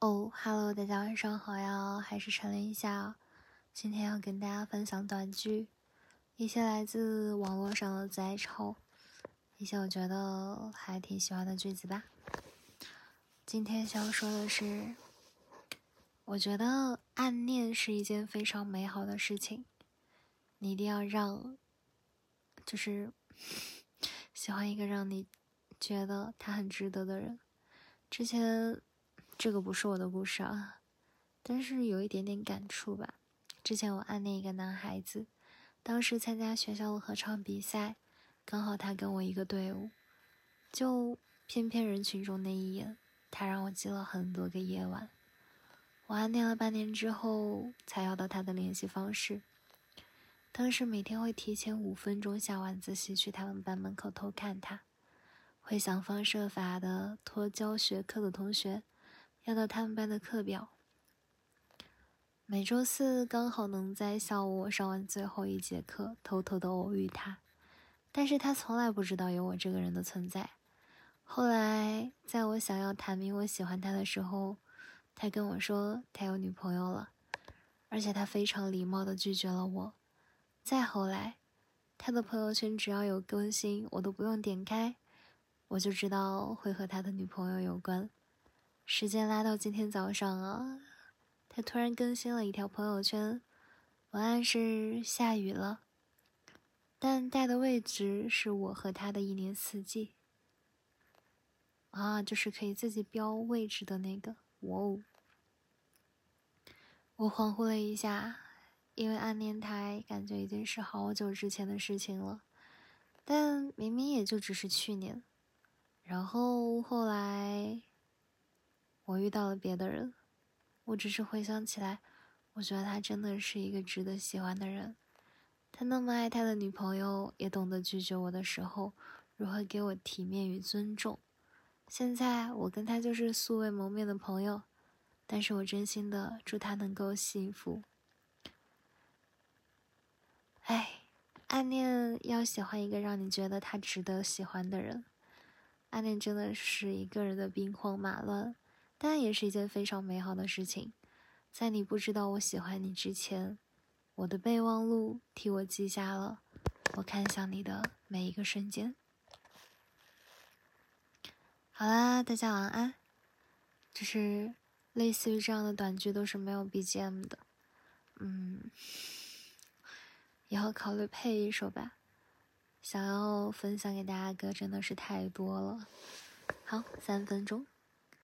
哦，Hello，大家晚上好呀，还是晨练一下。今天要跟大家分享短句，一些来自网络上的摘抄，一些我觉得还挺喜欢的句子吧。今天想说的是，我觉得暗恋是一件非常美好的事情，你一定要让，就是 喜欢一个让你觉得他很值得的人。之前。这个不是我的故事啊，但是有一点点感触吧。之前我暗恋一个男孩子，当时参加学校的合唱比赛，刚好他跟我一个队伍，就偏偏人群中那一眼，他让我记了很多个夜晚。我暗恋了半年之后，才要到他的联系方式。当时每天会提前五分钟下晚自习去他们班门口偷看他，会想方设法的托教学课的同学。要到他们班的课表，每周四刚好能在下午我上完最后一节课，偷偷的偶遇他，但是他从来不知道有我这个人的存在。后来，在我想要坦明我喜欢他的时候，他跟我说他有女朋友了，而且他非常礼貌的拒绝了我。再后来，他的朋友圈只要有更新，我都不用点开，我就知道会和他的女朋友有关。时间拉到今天早上啊，他突然更新了一条朋友圈，文案是下雨了，但带的位置是我和他的一年四季。啊，就是可以自己标位置的那个。哇哦！我恍惚了一下，因为暗恋他，感觉已经是好久之前的事情了，但明明也就只是去年。然后后来。我遇到了别的人，我只是回想起来，我觉得他真的是一个值得喜欢的人。他那么爱他的女朋友，也懂得拒绝我的时候如何给我体面与尊重。现在我跟他就是素未谋面的朋友，但是我真心的祝他能够幸福。哎，暗恋要喜欢一个让你觉得他值得喜欢的人，暗恋真的是一个人的兵荒马乱。但也是一件非常美好的事情，在你不知道我喜欢你之前，我的备忘录替我记下了我看向你的每一个瞬间。好啦，大家晚安。就是类似于这样的短剧都是没有 BGM 的，嗯，以后考虑配一首吧。想要分享给大家的歌真的是太多了。好，三分钟。